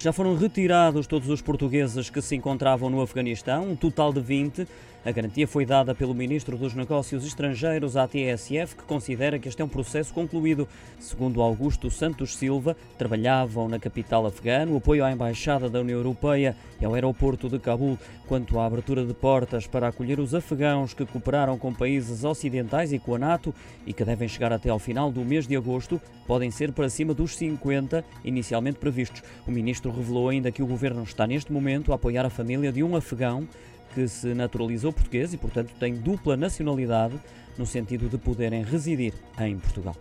Já foram retirados todos os portugueses que se encontravam no Afeganistão, um total de 20. A garantia foi dada pelo Ministro dos Negócios Estrangeiros à TSF, que considera que este é um processo concluído. Segundo Augusto Santos Silva, trabalhavam na capital afegã, o apoio à Embaixada da União Europeia e ao aeroporto de Cabul, quanto à abertura de portas para acolher os afegãos que cooperaram com países ocidentais e com a NATO e que devem chegar até ao final do mês de agosto, podem ser para cima dos 50 inicialmente previstos. O Ministro revelou ainda que o Governo está neste momento a apoiar a família de um afegão que se naturalizou português e, portanto, tem dupla nacionalidade no sentido de poderem residir em Portugal.